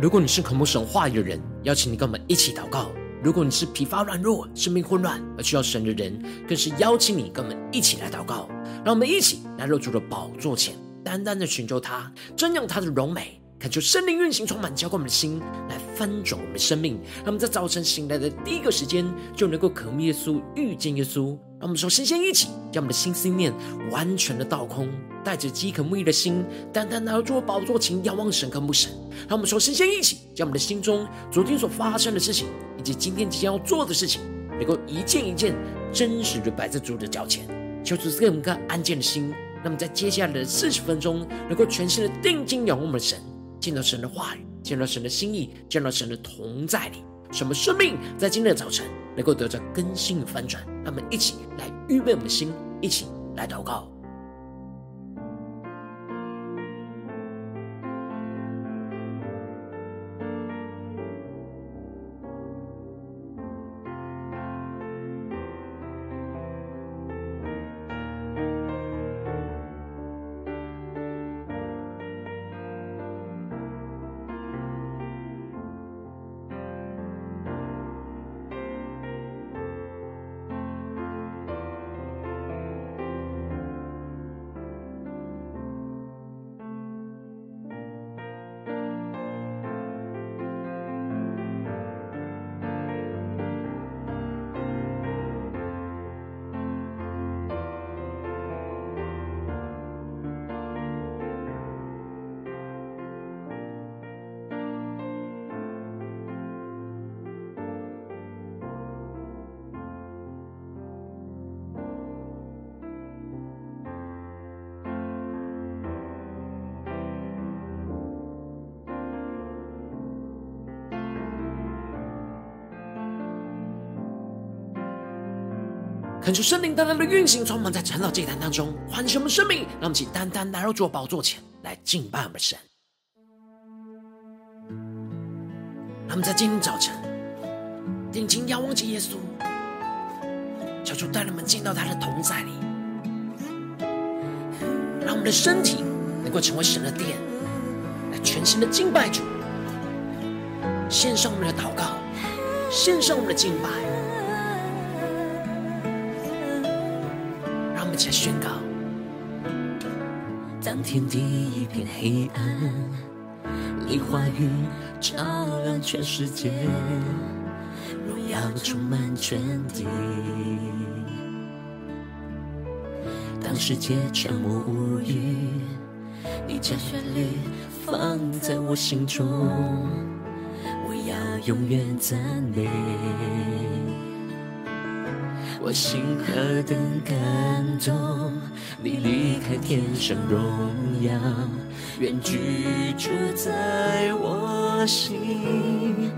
如果你是渴慕神话语的人，邀请你跟我们一起祷告；如果你是疲乏软弱、生命混乱而需要神的人，更是邀请你跟我们一起来祷告。让我们一起来入主的宝座前，单单的寻求他，瞻仰他的荣美。恳求圣灵运行，充满浇灌我们的心，来翻转我们的生命。让我们在早晨醒来的第一个时间，就能够渴慕耶稣，遇见耶稣。让我们首先先一起，将我们的心思念完全的倒空，带着饥渴慕义的心，单单来到主宝座前，仰望神，渴慕神。让我们首先先一起，将我们的心中昨天所发生的事情，以及今天即将要做的事情，能够一件一件真实的摆在主的脚前，求主赐给我们一个安静的心。那么在接下来的四十分钟，能够全心的定睛仰望我们的神。见到神的话语，见到神的心意，见到神的同在里，什么生命在今天的早晨能够得到更新的翻转？让我们一起来预备我们的心，一起来祷告。恳求圣灵单单的运行，充满在晨祷祭坛当中，唤醒我们生命，让我们请单单来到主宝座前来敬拜我们神。让我们在今天早晨定睛仰望着耶稣，求主带领我们进到他的同在里，让我们的身体能够成为神的殿，来全心的敬拜主，献上我们的祷告，献上我们的敬拜。在宣告，当天地一片黑暗，你话语照亮全世界，荣耀充满全地。当世界沉默无语，你将旋律放在我心中，我要永远赞美。我心何等感动，你离开天上荣耀，愿居住在我心，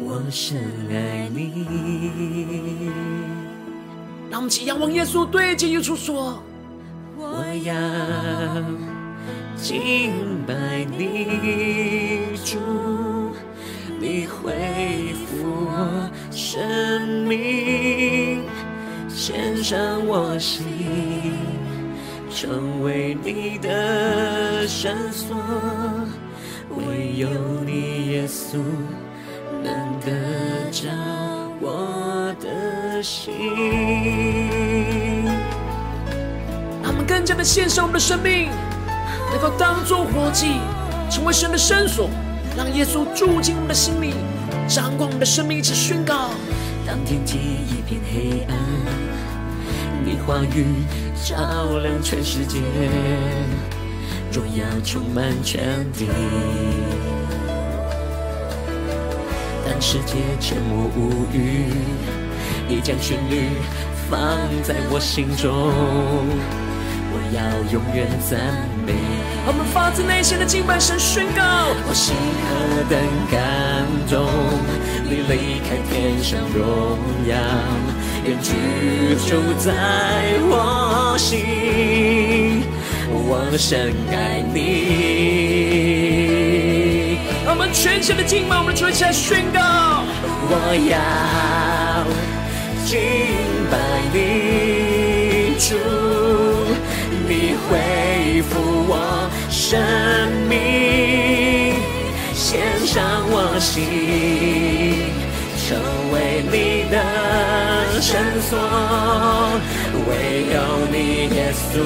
我深爱你。让我们起仰望耶稣，对着耶稣说：我要敬拜你，主，你恢复我生命。献上我心，成为你的圣所，唯有你耶稣能得着我的心。让我们更加的献上我们的生命，能够当作活祭，成为神的绳索，让耶稣住进我们的心里，掌管我们的生命，一起宣告。当天际一片黑暗。你话语照亮全世界，荣耀充满全地。当世界沉默无语，你将旋律放在我心中，我要永远赞美。我们发自内心的敬拜神，宣告：我心何等感动，你离开天上荣耀。愿居住在我心，我深爱你。我们全身的敬拜，我们一起来宣告：我要敬拜你，主，你恢复我生命，献上我心，成为你的圣所。唯有你，耶稣，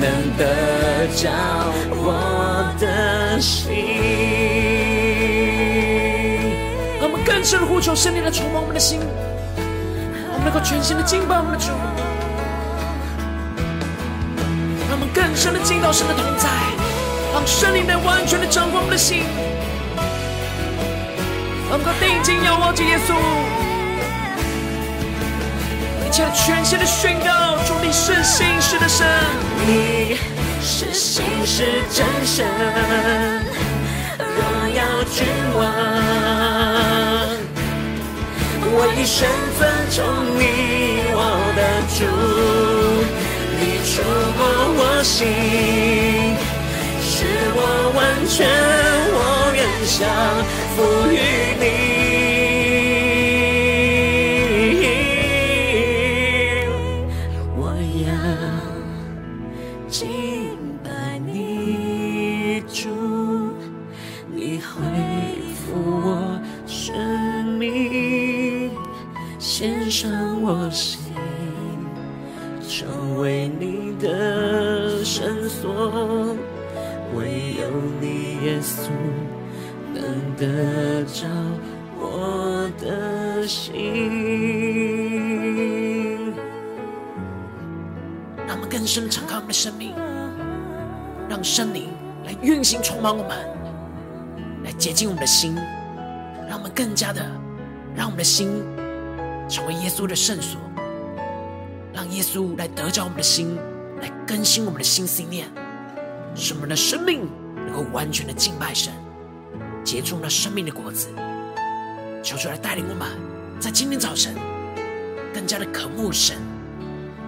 能得着我的心。让我们更深的呼求圣灵来充满我们的心，我们能够全新的敬拜我们的主。让我们更深的进到神的同在。让圣灵来完全的掌管我们的心，让我们定睛仰望着耶稣，一切的全新的宣告：主你是信实的神，你是信实真神，荣耀君王，我一生尊崇你，我的主，你触摸我心。使我完全，我想赋予你。心。让我们更深敞开我们的生命，让圣灵来运行充满我们，来洁净我们的心，让我们更加的让我们的心成为耶稣的圣所，让耶稣来得着我们的心，来更新我们的心思念。使我们的生命能够完全的敬拜神，结出那生命的果子。求主来带领我们，在今天早晨更加的渴慕神，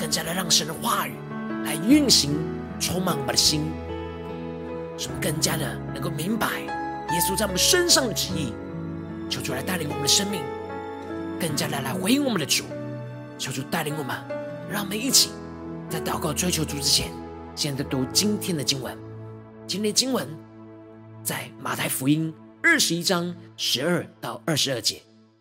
更加的让神的话语来运行，充满我们的心，使我们更加的能够明白耶稣在我们身上的旨意。求主来带领我们的生命，更加的来回应我们的主。求主带领我们，让我们一起在祷告追求主之前。现在读今天的经文，今天的经文在马太福音二十一章十二到二十二节。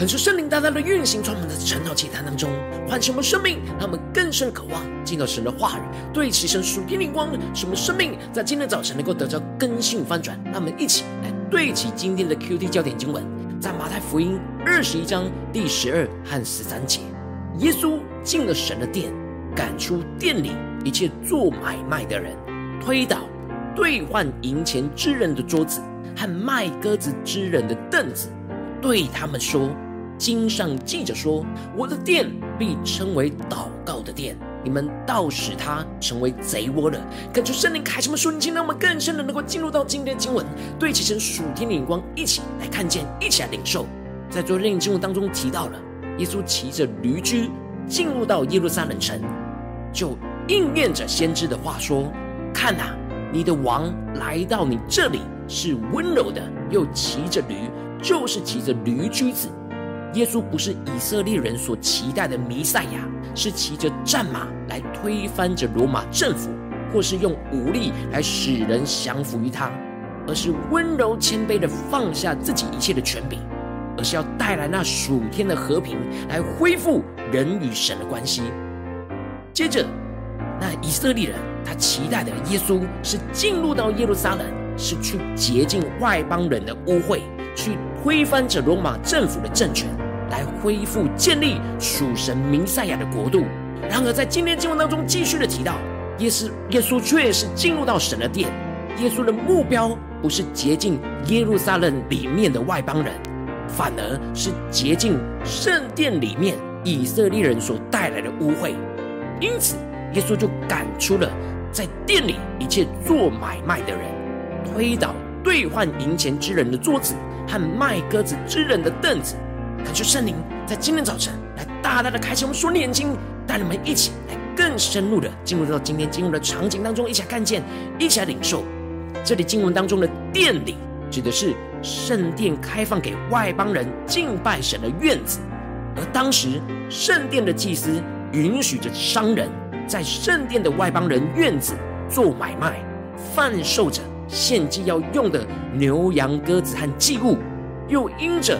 很是圣灵大大的运行，充满在晨祷祭坛当中，唤醒我们生命，让我们更深渴望进到神的话语，对齐神属天灵光，使我们生命在今天早晨能够得到更新翻转。让我们一起来对齐今天的 QT 焦点经文，在马太福音二十一章第十二和十三节，耶稣进了神的殿，赶出店里一切做买卖的人，推倒兑换银钱之人的桌子和卖鸽子之人的凳子，对他们说。经上记着说：“我的殿必称为祷告的殿，你们倒使它成为贼窝了。”感觉圣灵开什么瞬间，让我们更深的能够进入到今天的经文，对齐神属天的眼光，一起来看见，一起来领受。在昨天的经文当中提到了，耶稣骑着驴驹进入到耶路撒冷城，就应验着先知的话说：“看哪，你的王来到你这里，是温柔的，又骑着驴，就是骑着驴驹子。”耶稣不是以色列人所期待的弥赛亚，是骑着战马来推翻着罗马政府，或是用武力来使人降服于他，而是温柔谦卑的放下自己一切的权柄，而是要带来那属天的和平，来恢复人与神的关系。接着，那以色列人他期待的耶稣是进入到耶路撒冷，是去洁净外邦人的污秽。去推翻着罗马政府的政权，来恢复建立属神弥赛亚的国度。然而，在今天经文当中继续的提到，耶稣耶稣却是进入到神的殿。耶稣的目标不是洁净耶路撒冷里面的外邦人，反而是洁净圣殿里面以色列人所带来的污秽。因此，耶稣就赶出了在殿里一切做买卖的人，推倒兑换银钱之人的桌子。和卖鸽子之人的凳子，恳求圣灵在今天早晨来大大的开启我们双眼睛，带你们一起来更深入的进入到今天经文的场景当中，一起来看见，一起来领受。这里经文当中的殿里，指的是圣殿开放给外邦人敬拜神的院子，而当时圣殿的祭司允许着商人在圣殿的外邦人院子做买卖，贩售着。献祭要用的牛羊鸽子和祭物，又因着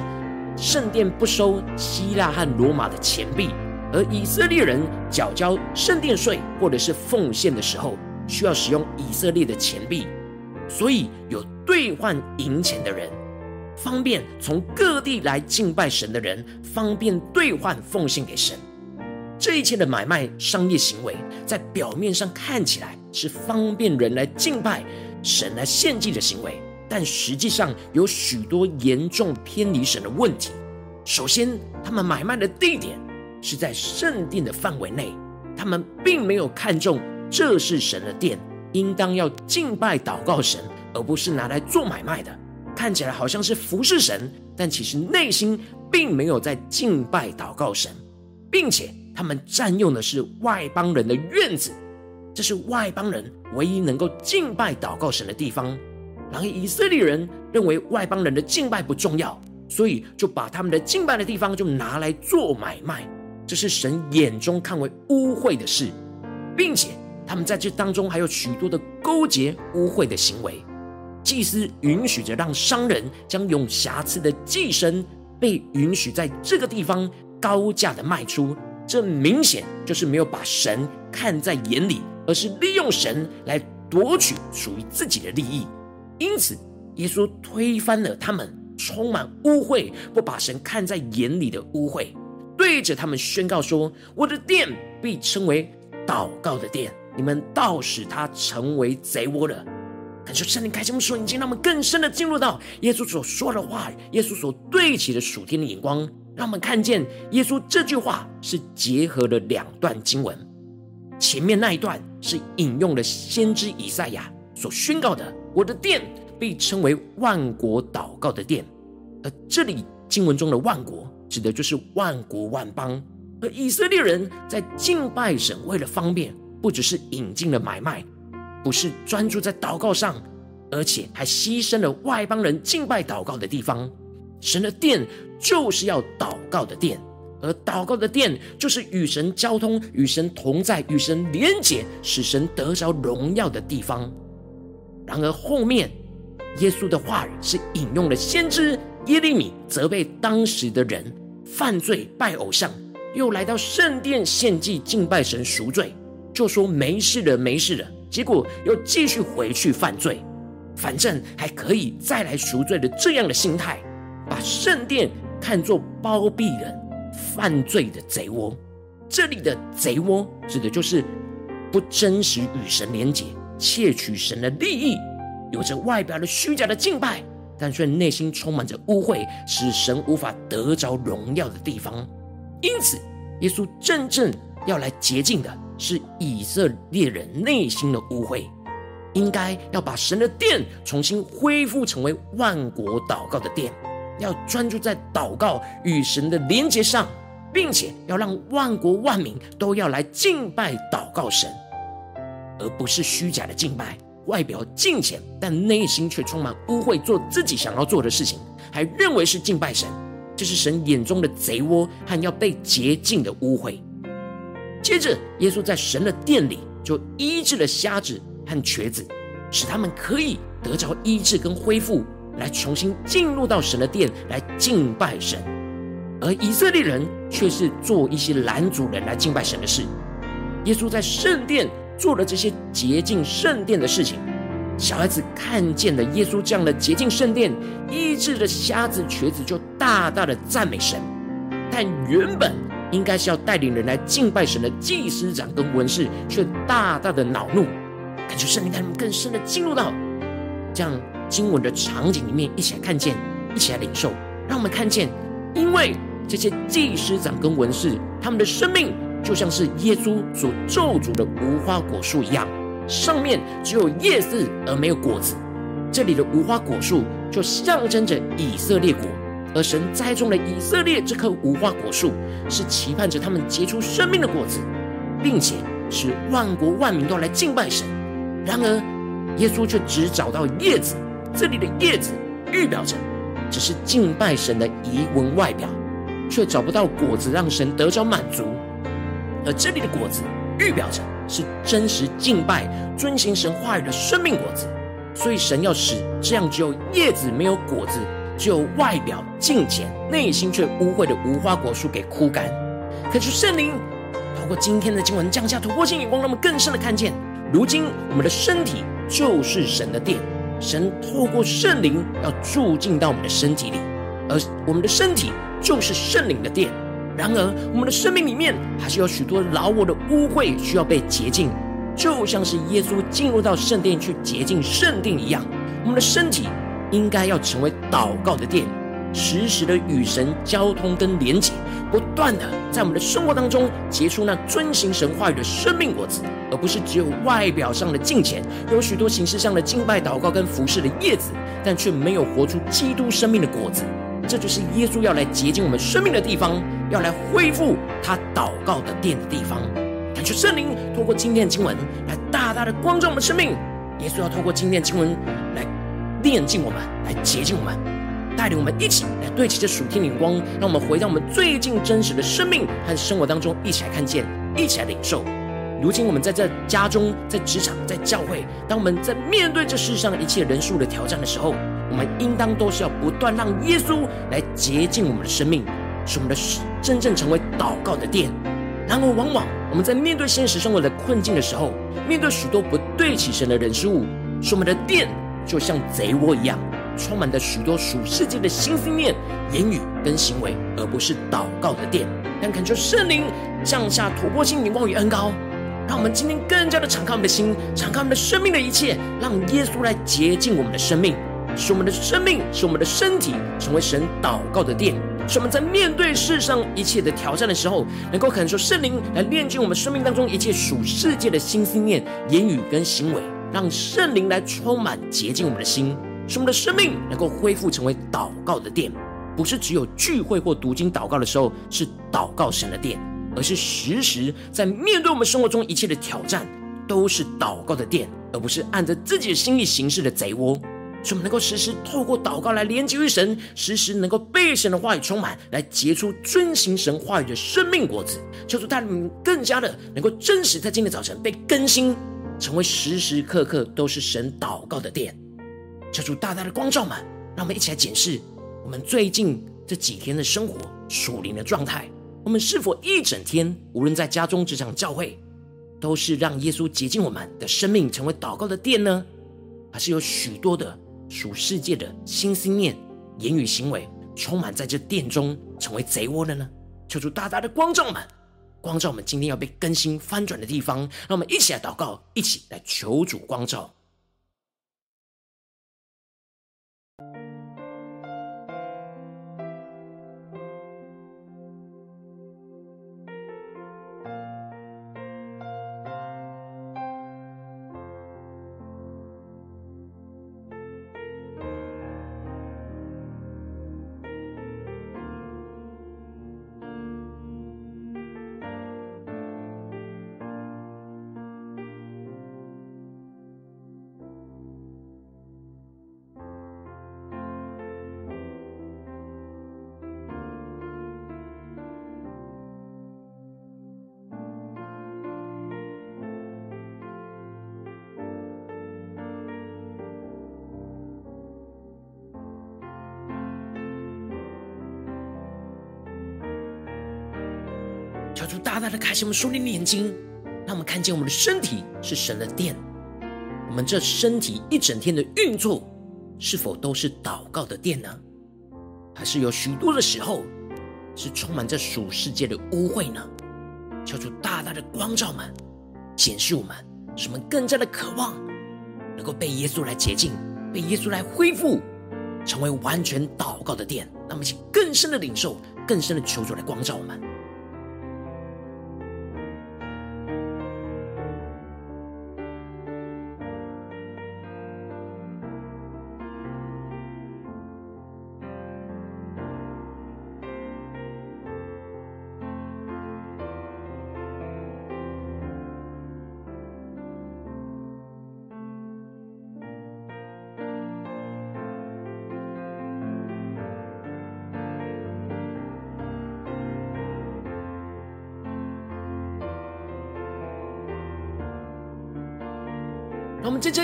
圣殿不收希腊和罗马的钱币，而以色列人缴交圣殿税或者是奉献的时候，需要使用以色列的钱币，所以有兑换银钱的人，方便从各地来敬拜神的人，方便兑换奉献给神。这一切的买卖商业行为，在表面上看起来是方便人来敬拜。神来献祭的行为，但实际上有许多严重偏离神的问题。首先，他们买卖的地点是在圣殿的范围内，他们并没有看重这是神的殿，应当要敬拜祷告神，而不是拿来做买卖的。看起来好像是服侍神，但其实内心并没有在敬拜祷告神，并且他们占用的是外邦人的院子。这是外邦人唯一能够敬拜祷告神的地方。然而以色列人认为外邦人的敬拜不重要，所以就把他们的敬拜的地方就拿来做买卖。这是神眼中看为污秽的事，并且他们在这当中还有许多的勾结污秽的行为。祭司允许着让商人将有瑕疵的祭牲被允许在这个地方高价的卖出，这明显就是没有把神看在眼里。而是利用神来夺取属于自己的利益，因此耶稣推翻了他们充满污秽、不把神看在眼里的污秽，对着他们宣告说：“我的殿必称为祷告的殿，你们倒使它成为贼窝了。”感谢圣灵开启我们属灵眼睛，让我们更深的进入到耶稣所说的话，耶稣所对齐的属天的眼光，让我们看见耶稣这句话是结合了两段经文。前面那一段是引用了先知以赛亚所宣告的：“我的殿被称为万国祷告的殿。”而这里经文中的万国指的就是万国万邦。而以色列人在敬拜神，为了方便，不只是引进了买卖，不是专注在祷告上，而且还牺牲了外邦人敬拜祷告的地方。神的殿就是要祷告的殿。而祷告的殿，就是与神交通、与神同在、与神连结，使神得着荣耀的地方。然而后面，耶稣的话语是引用了先知耶利米责备当时的人犯罪拜偶像，又来到圣殿献祭敬拜神赎罪，就说没事了，没事了。结果又继续回去犯罪，反正还可以再来赎罪的这样的心态，把圣殿看作包庇人犯罪的贼窝。这里的贼窝指的就是不真实与神连结，窃取神的利益，有着外表的虚假的敬拜。但却内心充满着污秽，使神无法得着荣耀的地方。因此，耶稣真正要来洁净的是以色列人内心的污秽，应该要把神的殿重新恢复成为万国祷告的殿，要专注在祷告与神的连结上，并且要让万国万民都要来敬拜祷告神，而不是虚假的敬拜。外表敬虔，但内心却充满污秽，做自己想要做的事情，还认为是敬拜神，这是神眼中的贼窝和要被洁净的污秽。接着，耶稣在神的殿里就医治了瞎子和瘸子，使他们可以得着医治跟恢复，来重新进入到神的殿来敬拜神。而以色列人却是做一些拦阻人来敬拜神的事。耶稣在圣殿。做了这些洁净圣殿的事情，小孩子看见了耶稣这样的洁净圣殿，医治了瞎子瘸子，就大大的赞美神。但原本应该是要带领人来敬拜神的祭司长跟文士，却大大的恼怒。感觉圣灵他们更深的进入到这样经文的场景里面，一起来看见，一起来领受，让我们看见，因为这些祭司长跟文士，他们的生命。就像是耶稣所咒诅的无花果树一样，上面只有叶子而没有果子。这里的无花果树就象征着以色列国，而神栽种了以色列这棵无花果树，是期盼着他们结出生命的果子，并且使万国万民都来敬拜神。然而，耶稣却只找到叶子，这里的叶子预表着只是敬拜神的仪文外表，却找不到果子让神得着满足。而这里的果子预表着是真实敬拜、遵行神话语的生命果子，所以神要使这样只有叶子没有果子、只有外表敬虔、内心却污秽的无花果树给枯干。可是圣灵透过今天的经文降下突破性眼光，让我们更深的看见，如今我们的身体就是神的殿，神透过圣灵要住进到我们的身体里，而我们的身体就是圣灵的殿。然而，我们的生命里面还是有许多老我的污秽需要被洁净，就像是耶稣进入到圣殿去洁净圣殿一样。我们的身体应该要成为祷告的殿，时时的与神交通跟连结，不断的在我们的生活当中结出那遵行神话语的生命果子，而不是只有外表上的敬虔，有许多形式上的敬拜、祷告跟服侍的叶子，但却没有活出基督生命的果子。这就是耶稣要来洁净我们生命的地方，要来恢复他祷告的殿的地方。感谢圣灵透过今天的经文来大大的光照我们生命。耶稣要透过今天的经文来炼净我们，来洁净我们，带领我们一起来对齐这属天的光，让我们回到我们最近真实的生命和生活当中，一起来看见，一起来领受。如今我们在这家中、在职场、在教会，当我们在面对这世上一切人数的挑战的时候，我们应当都是要不断让耶稣来洁净我们的生命，使我们的真正成为祷告的殿。然而，往往我们在面对现实生活的困境的时候，面对许多不对起神的人事物，使我们的殿就像贼窝一样，充满着许多属世界的新思念、言语跟行为，而不是祷告的殿。但恳求圣灵降下突破性眼光与恩膏。让我们今天更加的敞开我们的心，敞开我们的生命。的一切，让耶稣来洁净我们的生命，使我们的生命，使我们的身体成为神祷告的殿，使我们在面对世上一切的挑战的时候，能够感受圣灵来炼净我们生命当中一切属世界的新思念、言语跟行为，让圣灵来充满洁净我们的心，使我们的生命能够恢复成为祷告的殿，不是只有聚会或读经祷告的时候是祷告神的殿。而是时时在面对我们生活中一切的挑战，都是祷告的殿，而不是按着自己的心意行事的贼窝。所以我们能够时时透过祷告来连接于神，时时能够被神的话语充满，来结出遵行神话语的生命果子。求主带领们更加的能够真实在今天早晨被更新，成为时时刻刻都是神祷告的殿。求主大大的光照们，让我们一起来检视我们最近这几天的生活。属灵的状态？我们是否一整天，无论在家中、职场、教会，都是让耶稣洁净我们的生命，成为祷告的殿呢？还是有许多的属世界的心思念、言语行为，充满在这殿中，成为贼窝的呢？求主大大的光照们，光照我们今天要被更新翻转的地方，让我们一起来祷告，一起来求主光照。大大的开启我们属灵的眼睛，让我们看见我们的身体是神的殿。我们这身体一整天的运作，是否都是祷告的殿呢？还是有许多的时候是充满着属世界的污秽呢？求主大大的光照们，显示我们，使我们更加的渴望，能够被耶稣来洁净，被耶稣来恢复，成为完全祷告的殿。那么，请更深的领受，更深的求主来光照我们。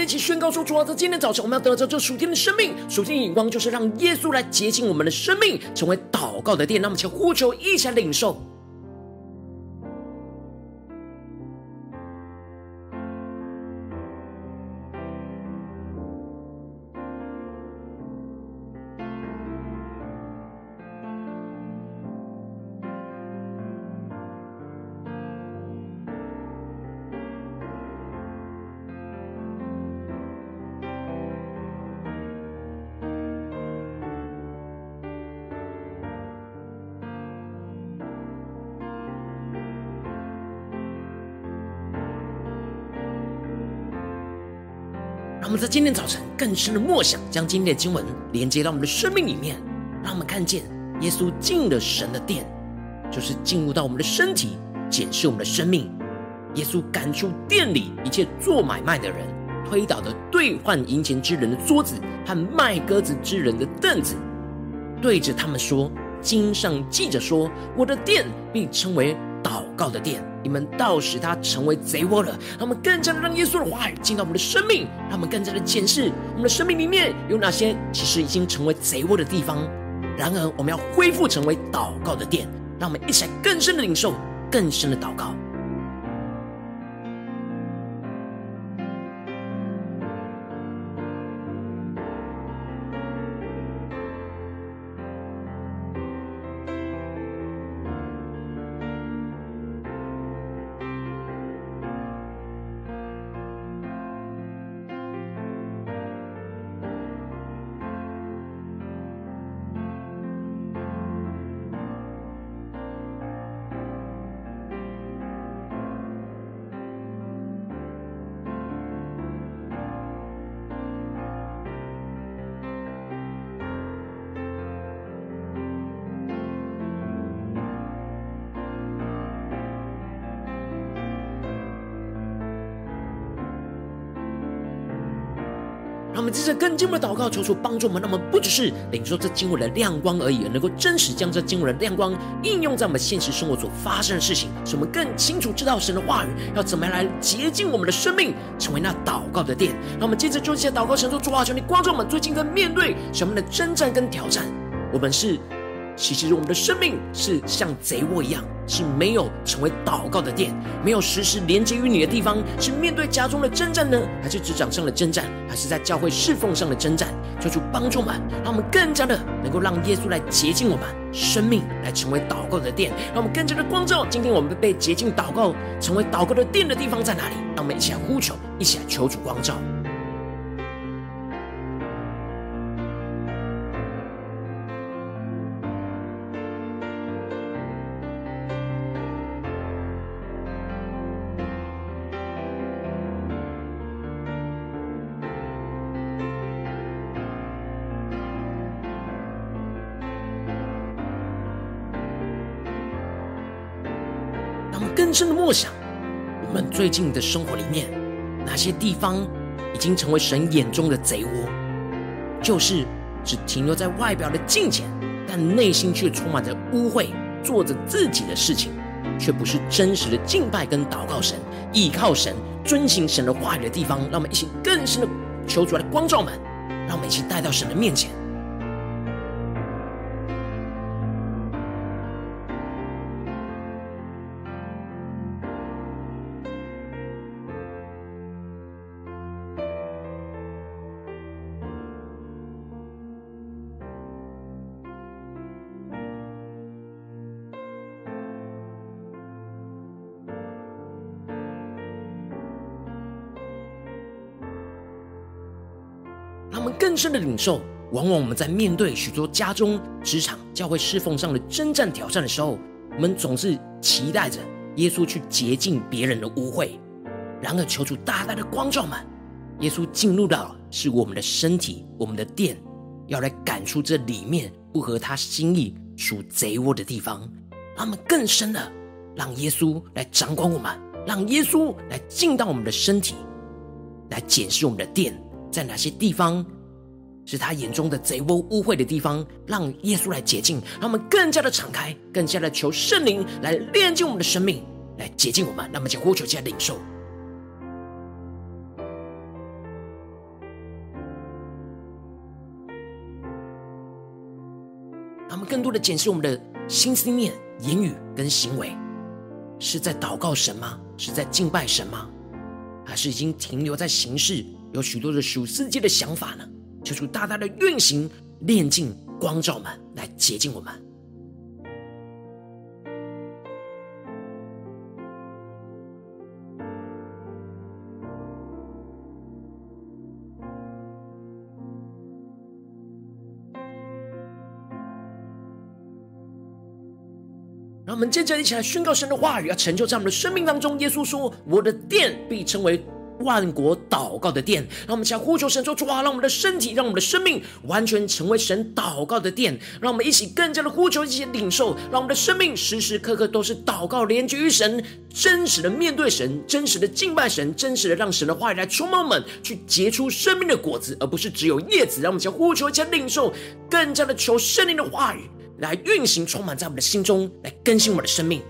一起宣告说：主啊，在今天早晨，我们要得到这属天的生命。属天的眼光就是让耶稣来洁净我们的生命，成为祷告的殿。那么，请呼求，一起来领受。在今天早晨更深的默想，将今天的经文连接到我们的生命里面，让我们看见耶稣进了神的殿，就是进入到我们的身体，检视我们的生命。耶稣赶出店里一切做买卖的人，推倒的兑换银钱之人的桌子和卖鸽子之人的凳子，对着他们说：“经上记着说，我的殿必称为祷告的殿。”你们到时他成为贼窝了，他们更加的让耶稣的话语进到我们的生命，让我们更加的检视我们的生命里面有哪些其实已经成为贼窝的地方。然而，我们要恢复成为祷告的殿，让我们一起来更深的领受，更深的祷告。我们接着更进一步的祷告，求主帮助我们。让我们不只是领受这经文的亮光而已，能够真实将这经文的亮光应用在我们现实生活所发生的事情，使我们更清楚知道神的话语要怎么样来洁净我们的生命，成为那祷告的殿。让我们接着就一些祷告，神说主啊，求你光照我们最近在面对什么的征战跟挑战。我们是其实我们的生命是像贼窝一样，是没有成为祷告的殿，没有时时连接于你的地方，是面对家中的征战呢，还是职场上的征战，还是在教会侍奉上的征战？求主帮助我们，让我们更加的能够让耶稣来洁净我们生命，来成为祷告的殿，让我们更加的光照。今天我们被洁净祷告成为祷告的殿的地方在哪里？让我们一起来呼求，一起来求主光照。深的默想，我们最近的生活里面，哪些地方已经成为神眼中的贼窝？就是只停留在外表的敬虔，但内心却充满着污秽，做着自己的事情，却不是真实的敬拜跟祷告神、依靠神、遵行神的话语的地方。让我们一起更深的求主来光照们，让我们一起带到神的面前。深的领受，往往我们在面对许多家中、职场、教会侍奉上的征战挑战的时候，我们总是期待着耶稣去洁净别人的污秽。然而，求主大大的光照们，耶稣进入到是我们的身体、我们的殿，要来赶出这里面不合他心意、属贼窝的地方。让我们更深的让耶稣来掌管我们，让耶稣来进到我们的身体，来检视我们的殿在哪些地方。是他眼中的贼窝污秽的地方，让耶稣来洁净，让我们更加的敞开，更加的求圣灵来炼净我们的生命，来洁净我们。那么，请呼求，加领受，他们更多的检视我们的心思念、言语跟行为，是在祷告神吗？是在敬拜神吗？还是已经停留在形式，有许多的属世界的想法呢？求主大大的运行、炼净、光照们，来洁净我们。让我们接着一起来宣告神的话语，要成就在我们的生命当中。耶稣说：“我的殿必称为。”万国祷告的殿，让我们想呼求神说主啊，让我们的身体，让我们的生命完全成为神祷告的殿。让我们一起更加的呼求，一起领受，让我们的生命时时刻刻都是祷告连接于神，真实的面对神，真实的敬拜神，真实的让神的话语来充满我们，去结出生命的果子，而不是只有叶子。让我们想呼求，一起领受，更加的求圣灵的话语来运行，充满在我们的心中，来更新我们的生命。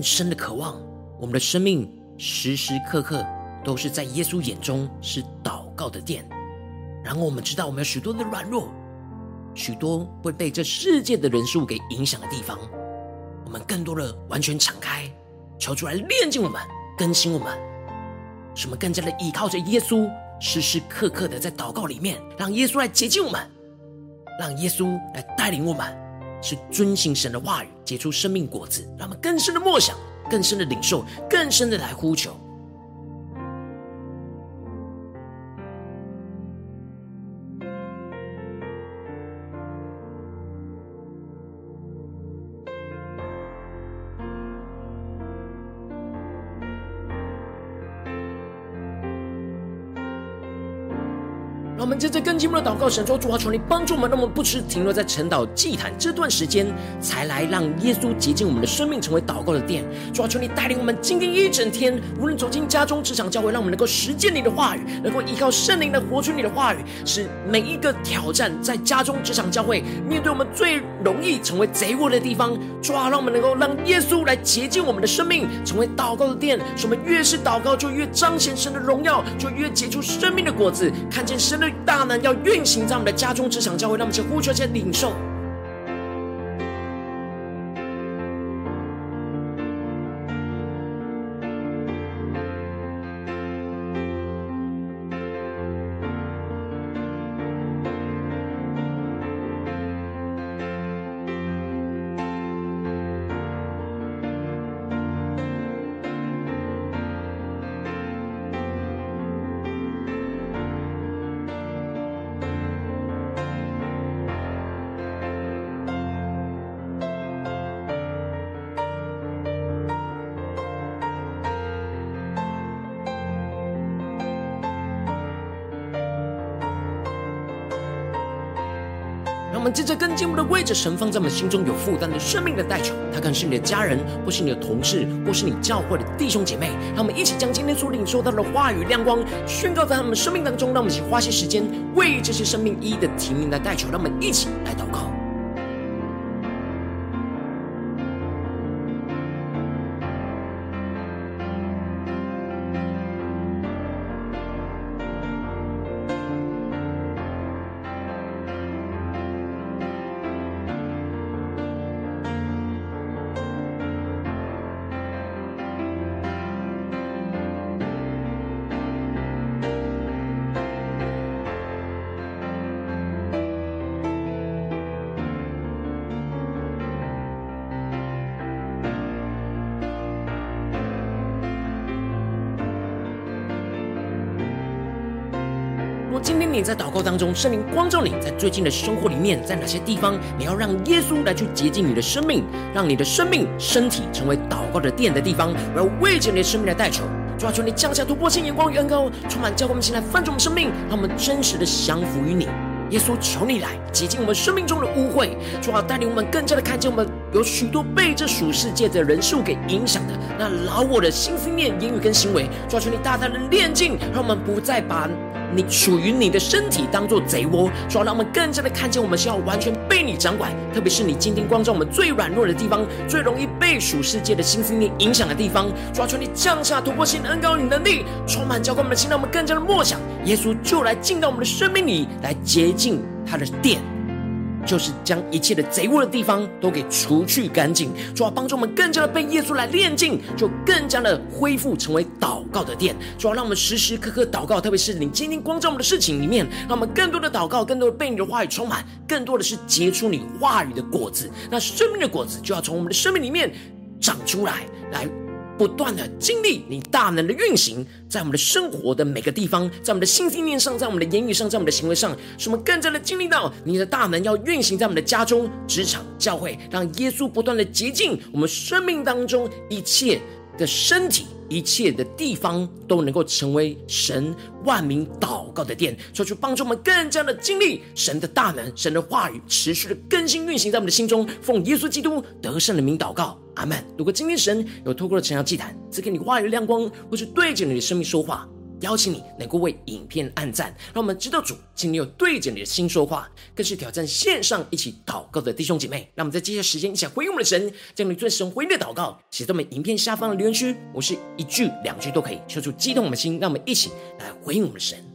更深的渴望，我们的生命时时刻刻都是在耶稣眼中是祷告的殿。然后我们知道，我们有许多的软弱，许多会被这世界的人数给影响的地方，我们更多的完全敞开，求主来炼净我们，更新我们，使我们更加的依靠着耶稣，时时刻刻的在祷告里面，让耶稣来洁净我们，让耶稣来带领我们。是遵行神的话语，结出生命果子，让我们更深的默想，更深的领受，更深的来呼求。接着更进一步的祷告，神说：主啊，求你帮助我们，让我们不吃停留在晨祷祭坛这段时间，才来让耶稣洁净我们的生命，成为祷告的殿。主啊，求你带领我们今天一整天，无论走进家中、职场、教会，让我们能够实践你的话语，能够依靠圣灵来活出你的话语，使每一个挑战在家中、职场、教会面对我们最容易成为贼窝的地方。主啊，让我们能够让耶稣来洁净我们的生命，成为祷告的殿。使我们越是祷告，就越彰显神的荣耀，就越结出生命的果子，看见神的。大能要运行在我们的家中、职场、教会，让我们去呼求、去领受。我们接着更进步的位置神放在我们心中有负担的生命的代求，他可能是你的家人，或是你的同事，或是你教会的弟兄姐妹。让我们一起将今天所领受到的话语亮光宣告在他们生命当中。让我们一起花些时间为这些生命一一的提名来代求。让我们一起来祷告。在祷告当中，圣灵光照你在最近的生活里面，在哪些地方你要让耶稣来去洁净你的生命，让你的生命身体成为祷告的殿的地方？我要为着你的生命来代求，主啊，求你降下突破性眼光与恩膏，充满教会我们现在翻转我们生命，让我们真实的降服于你。耶稣，求你来洁净我们生命中的污秽，主啊，带领我们更加的看见我们有许多被这属世界的人数给影响的那老我的心思念、言语跟行为，抓住，你大大的炼净，让我们不再把。你属于你的身体当做贼窝，主要让我们更加的看见，我们是要完全被你掌管。特别是你今天光照我们最软弱的地方，最容易被属世界的心思念影响的地方，抓住你降下突破性的恩膏与能力，充满浇灌我们的心，让我们更加的默想，耶稣就来进到我们的生命里，来洁净他的殿。就是将一切的贼窝的地方都给除去干净，主要帮助我们更加的被耶稣来炼净，就更加的恢复成为祷告的殿。主要让我们时时刻刻祷告，特别是你今天光照我们的事情里面，让我们更多的祷告，更多的被你的话语充满，更多的是结出你话语的果子。那生命的果子就要从我们的生命里面长出来，来。不断的经历你大能的运行，在我们的生活的每个地方，在我们的心心念上，在我们的言语上，在我们的行为上，使我们更加的经历到你的大能要运行在我们的家中、职场、教会，让耶稣不断的洁净我们生命当中一切的身体。一切的地方都能够成为神万民祷告的殿，说出帮助我们更加的经历神的大能，神的话语持续的更新运行在我们的心中。奉耶稣基督得胜的名祷告，阿门。如果今天神有透过了晨祷祭坛赐给你话语的亮光，或是对着你的生命说话。邀请你能够为影片按赞，让我们知道主今天有对着你的心说话，更是挑战线上一起祷告的弟兄姐妹。让我们在接下来时间一起回应我们的神，将你最神回应的祷告写在我们影片下方的留言区，我是一句两句都可以，说出激动我们的心，让我们一起来回应我们的神。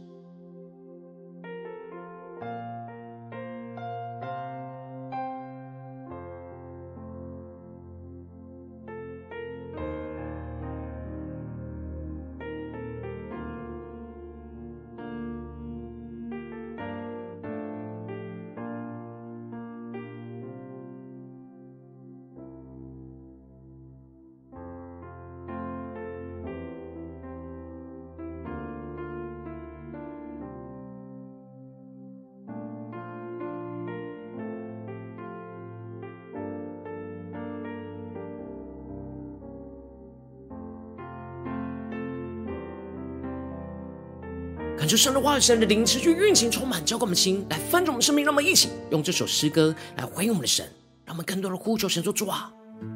神的话语、神的灵持续运行、充满，浇灌我们的心，来翻转我们生命。让我们一起用这首诗歌来回应我们的神，让我们更多的呼求神说：主啊，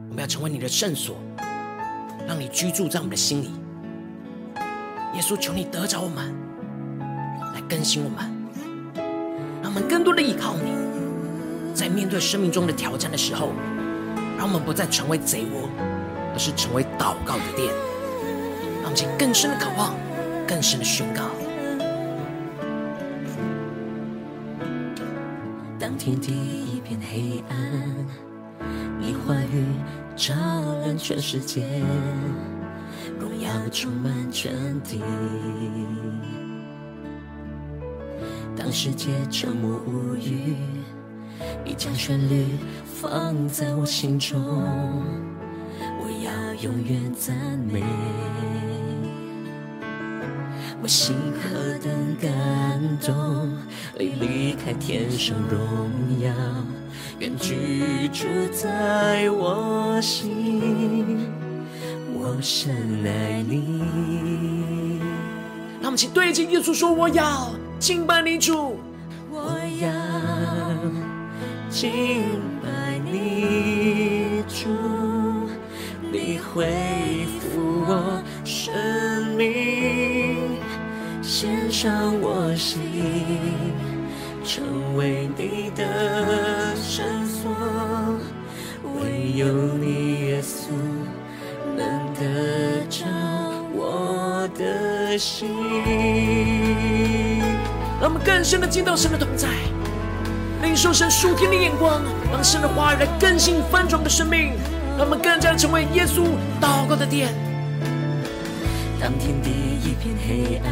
我们要成为你的圣所，让你居住在我们的心里。耶稣，求你得着我们，来更新我们，让我们更多的依靠你，在面对生命中的挑战的时候，让我们不再成为贼窝，而是成为祷告的殿。让我们更深的渴望，更深的宣告。天地一片黑暗，你话语照亮全世界。荣耀充满全地。当世界沉默无语，你将旋律放在我心中，我要永远赞美。我心何等感动，你离开天上荣耀，愿居住在我心。我深爱你。让我们一起对着耶稣说：“我要敬拜你主，我要敬拜你主，你会献上我心，成为你的圣所，唯有你耶稣。”能得着我的心，让我们更深的见到神的同在，领受神属天的眼光，让神的话语来更新翻转我们的生命，让我们更加成为耶稣祷告的殿。当天地一片黑暗，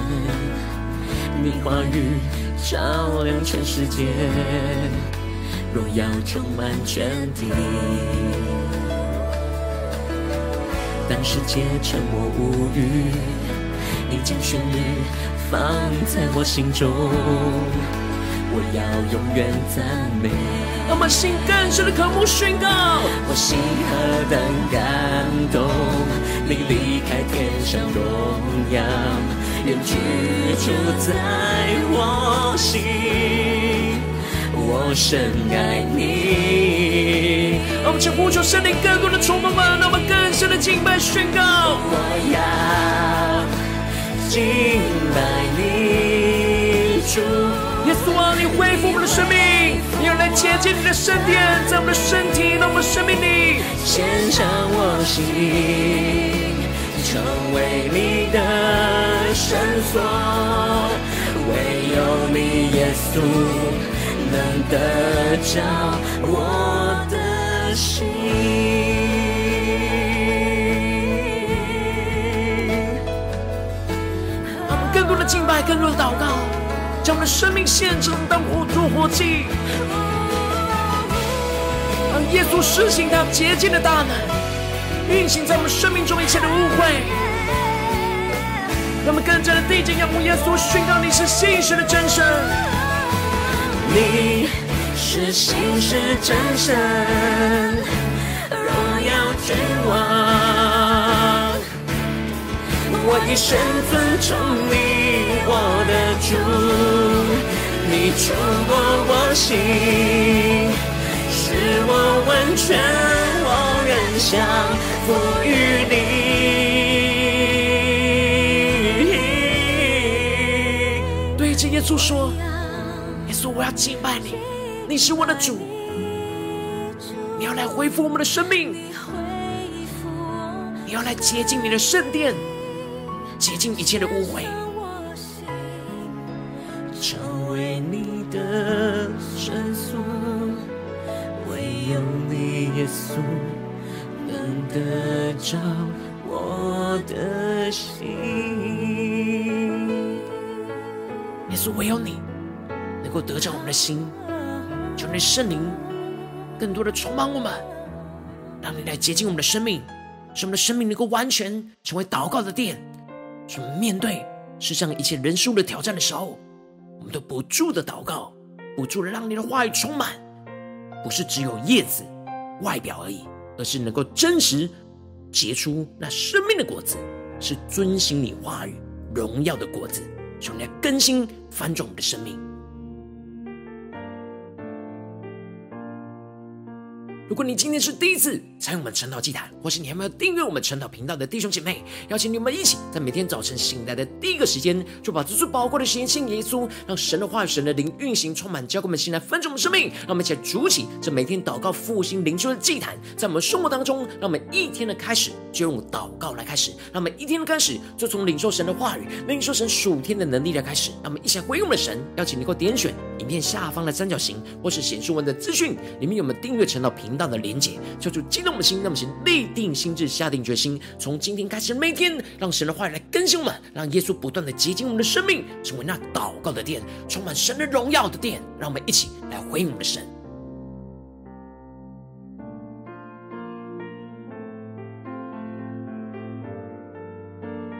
你话语照亮全世界，若要充满全地。当世界沉默无语，你将旋律放在我心中，我要永远赞美。让我们心更深的渴慕宣告，我心何等感动，你离开天上荣耀，愿居住在我心，我深爱你。让我们呼求圣灵更多的充满吧，让我们更深的敬拜宣告。我要敬拜你主，耶稣啊，你恢复我们的生命，你要来接近你的圣殿，在我们的身体，让我们生命里献上我心，成为你的圣所，唯有你耶稣能得着我的。心，让我们更多的敬拜，更多的祷告，将我们生命献成当活作活祭，让耶稣施行他洁净的大能，运行在我们生命中一切的污秽。让我们更加的地敬仰慕耶稣，宣告你是信实的真神。你。是信实真神，荣耀君王，我一生尊崇你，我的主，你触过我心，使我完全，我愿降服于你。对着耶稣说，耶稣，我要敬拜你。你是我的主，你要来恢复我们的生命，你要来洁净你的圣殿，洁净一切的污秽，能得着我的心。耶稣，唯有你能够得着我们的心。求你圣灵更多的充满我们，让你来洁净我们的生命，使我们的生命能够完全成为祷告的殿。使我们面对世上一切人数的挑战的时候，我们都不住的祷告，不住的让你的话语充满，不是只有叶子外表而已，而是能够真实结出那生命的果子，是遵行你话语荣耀的果子。求你来更新翻转我们的生命。如果你今天是第一次参与我们晨祷祭坛，或是你还没有订阅我们晨祷频道的弟兄姐妹，邀请你们一起在每天早晨醒来的第一个时间，就把这最宝贵的时间献给耶稣，让神的话语、神的灵运行充满，交给我们现在分盛我们生命。让我们一起来筑起这每天祷告复兴灵修的祭坛，在我们生活当中，让我们一天的开始就用祷告来开始，让我们一天的开始就从领受神的话语、领受神属天的能力来开始。让我们一起来回应我们的神，邀请你给我点选影片下方的三角形，或是显示文的资讯里面有我们订阅晨祷频大的连接，求主激动的心，让我们先立定心智，下定决心，从今天开始每天，让神的话语来更新我们，让耶稣不断的洁净我们的生命，成为那祷告的殿，充满神的荣耀的殿。让我们一起来回应我们的神。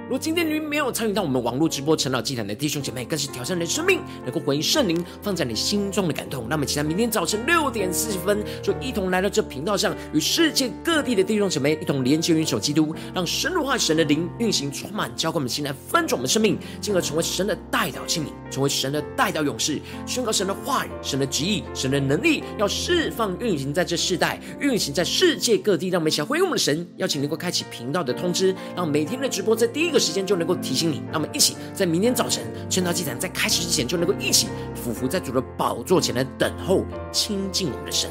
如今天你没有参与到我们网络直播晨祷祭坛的弟兄姐妹，更是挑战你的生命，能够回应圣灵放在你心中的感动。那么，期待明天早晨六点四十分，就一同来到这频道上，与世界各地的弟兄姐妹一同连接、运手基督，让神的话、神的灵运行充满，浇灌我们心来翻转我们生命，进而成为神的代祷器皿，成为神的代祷勇士，宣告神的话语、神的旨意、神的能力，要释放运行在这世代，运行在世界各地。让我们一起来回应我们的神，邀请能够开启频道的通知，让每天的直播在第一个。时间就能够提醒你，让我们一起在明天早晨趁到祭坛在开始之前，就能够一起俯伏在主的宝座前来等候亲近我们的神。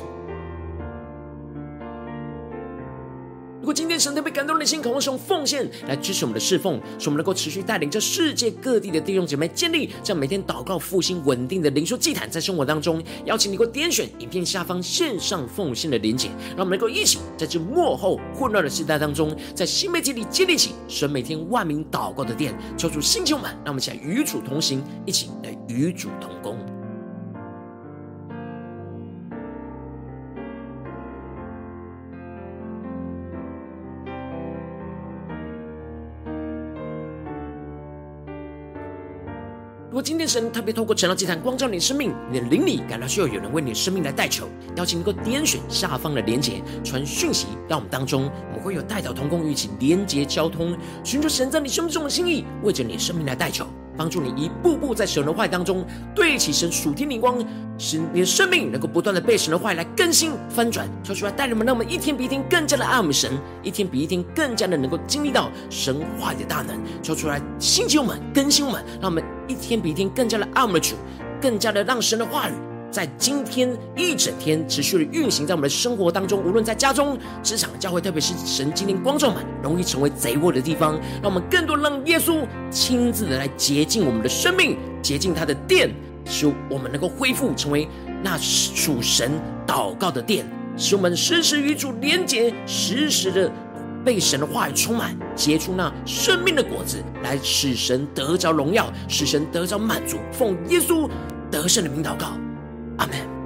如果今天神特别感动你的心，渴望使用奉献来支持我们的侍奉，使我们能够持续带领着世界各地的弟兄姐妹建立这样每天祷告复兴稳定的灵修祭坛，在生活当中，邀请你给我点选影片下方线上奉献的连结，让我们能够一起在这幕后混乱的时代当中，在新媒体里建立起神每天万名祷告的殿，求主兴起我们，让我们一起来与主同行，一起来与主同工。如果今天神特别透过晨祷祭坛光照你的生命，你的灵里感到需要有人为你的生命来代求，邀请能够点选下方的连结，传讯息到我们当中，我们会有代祷同工与其连结交通，寻求神在你生命中的心意，为着你的生命来代求。帮助你一步步在神的话语当中对齐神属天灵光，使你的生命能够不断的被神的话语来更新翻转，说出来带领我们，让我们一天比一天更加的爱我们神，一天比一天更加的能够经历到神话语的大能，说出来兴起我们，更新我们，让我们一天比一天更加的爱我们的主，更加的让神的话语。在今天一整天持续的运行在我们的生活当中，无论在家中、职场、教会，特别是神今天光照满容易成为贼窝的地方，让我们更多让耶稣亲自的来洁净我们的生命，洁净他的殿，使我们能够恢复成为那属神祷告的殿，使我们时时与主连结，时时的被神的话语充满，结出那生命的果子，来使神得着荣耀，使神得着满足，奉耶稣得胜的名祷告。阿门。